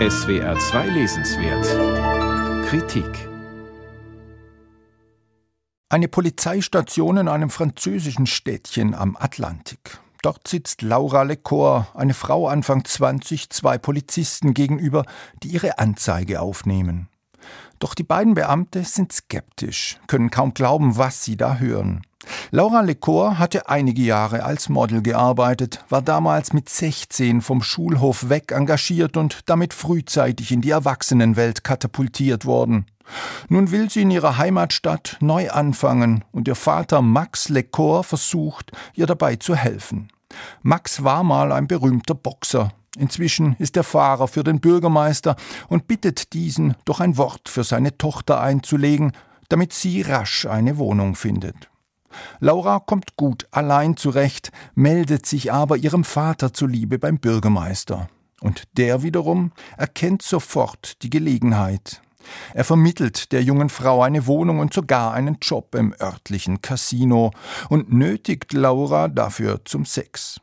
SWR 2 Lesenswert Kritik Eine Polizeistation in einem französischen Städtchen am Atlantik. Dort sitzt Laura Lecor, eine Frau Anfang 20, zwei Polizisten gegenüber, die ihre Anzeige aufnehmen. Doch die beiden Beamte sind skeptisch, können kaum glauben, was sie da hören. Laura Lecor hatte einige Jahre als Model gearbeitet, war damals mit 16 vom Schulhof weg engagiert und damit frühzeitig in die Erwachsenenwelt katapultiert worden. Nun will sie in ihrer Heimatstadt neu anfangen und ihr Vater Max Lecor versucht, ihr dabei zu helfen. Max war mal ein berühmter Boxer. Inzwischen ist er Fahrer für den Bürgermeister und bittet diesen, doch ein Wort für seine Tochter einzulegen, damit sie rasch eine Wohnung findet. Laura kommt gut allein zurecht, meldet sich aber ihrem Vater zuliebe beim Bürgermeister. Und der wiederum erkennt sofort die Gelegenheit. Er vermittelt der jungen Frau eine Wohnung und sogar einen Job im örtlichen Casino und nötigt Laura dafür zum Sex.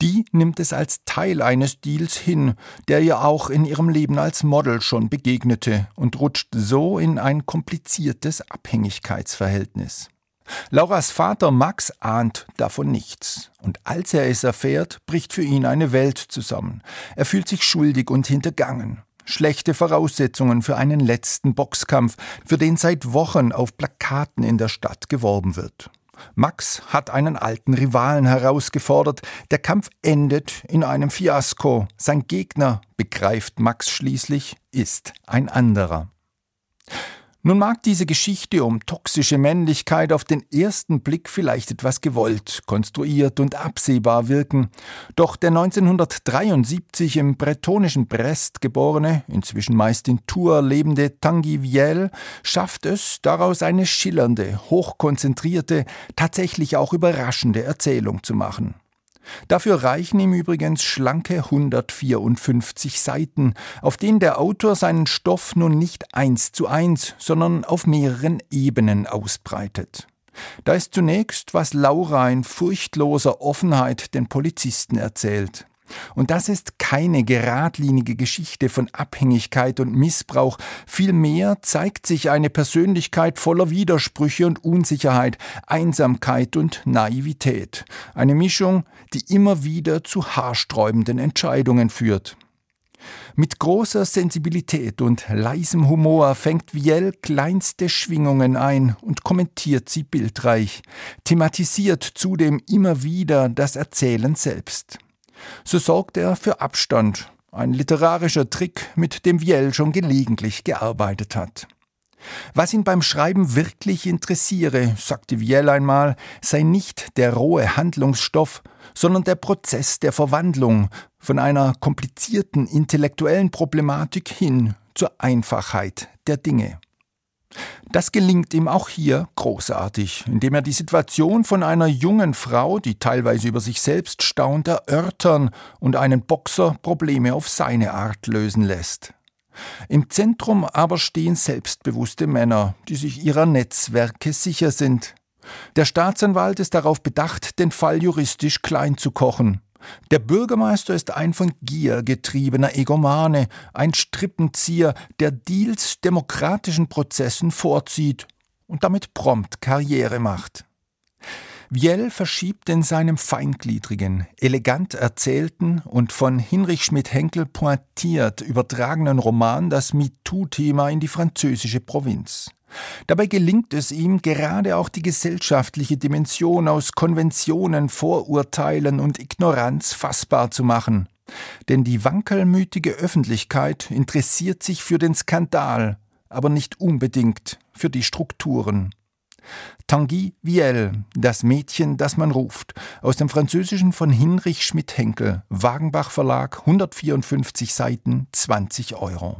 Die nimmt es als Teil eines Deals hin, der ihr auch in ihrem Leben als Model schon begegnete und rutscht so in ein kompliziertes Abhängigkeitsverhältnis. Lauras Vater Max ahnt davon nichts. Und als er es erfährt, bricht für ihn eine Welt zusammen. Er fühlt sich schuldig und hintergangen. Schlechte Voraussetzungen für einen letzten Boxkampf, für den seit Wochen auf Plakaten in der Stadt geworben wird. Max hat einen alten Rivalen herausgefordert. Der Kampf endet in einem Fiasko. Sein Gegner, begreift Max schließlich, ist ein anderer. Nun mag diese Geschichte um toxische Männlichkeit auf den ersten Blick vielleicht etwas gewollt, konstruiert und absehbar wirken, doch der 1973 im bretonischen Brest geborene, inzwischen meist in Tours lebende Tanguy Viel schafft es, daraus eine schillernde, hochkonzentrierte, tatsächlich auch überraschende Erzählung zu machen. Dafür reichen ihm übrigens schlanke 154 Seiten, auf denen der Autor seinen Stoff nun nicht eins zu eins, sondern auf mehreren Ebenen ausbreitet. Da ist zunächst, was Laura in furchtloser Offenheit den Polizisten erzählt. Und das ist keine geradlinige Geschichte von Abhängigkeit und Missbrauch, vielmehr zeigt sich eine Persönlichkeit voller Widersprüche und Unsicherheit, Einsamkeit und Naivität, eine Mischung, die immer wieder zu haarsträubenden Entscheidungen führt. Mit großer Sensibilität und leisem Humor fängt Viel kleinste Schwingungen ein und kommentiert sie bildreich, thematisiert zudem immer wieder das Erzählen selbst. So sorgt er für Abstand, ein literarischer Trick, mit dem Viel schon gelegentlich gearbeitet hat. Was ihn beim Schreiben wirklich interessiere, sagte Viel einmal, sei nicht der rohe Handlungsstoff, sondern der Prozess der Verwandlung von einer komplizierten intellektuellen Problematik hin zur Einfachheit der Dinge. Das gelingt ihm auch hier großartig, indem er die Situation von einer jungen Frau, die teilweise über sich selbst staunt, erörtern und einen Boxer Probleme auf seine Art lösen lässt. Im Zentrum aber stehen selbstbewusste Männer, die sich ihrer Netzwerke sicher sind. Der Staatsanwalt ist darauf bedacht, den Fall juristisch klein zu kochen. Der Bürgermeister ist ein von Gier getriebener Egomane, ein Strippenzieher, der Deals demokratischen Prozessen vorzieht und damit prompt Karriere macht. Viel verschiebt in seinem feingliedrigen, elegant erzählten und von Hinrich Schmidt-Henkel pointiert übertragenen Roman das MeToo-Thema in die französische Provinz. Dabei gelingt es ihm, gerade auch die gesellschaftliche Dimension aus Konventionen, Vorurteilen und Ignoranz fassbar zu machen. Denn die wankelmütige Öffentlichkeit interessiert sich für den Skandal, aber nicht unbedingt für die Strukturen. Tanguy Viel, das Mädchen, das man ruft, aus dem Französischen von Hinrich Schmidt-Henkel, Wagenbach Verlag, 154 Seiten, 20 Euro.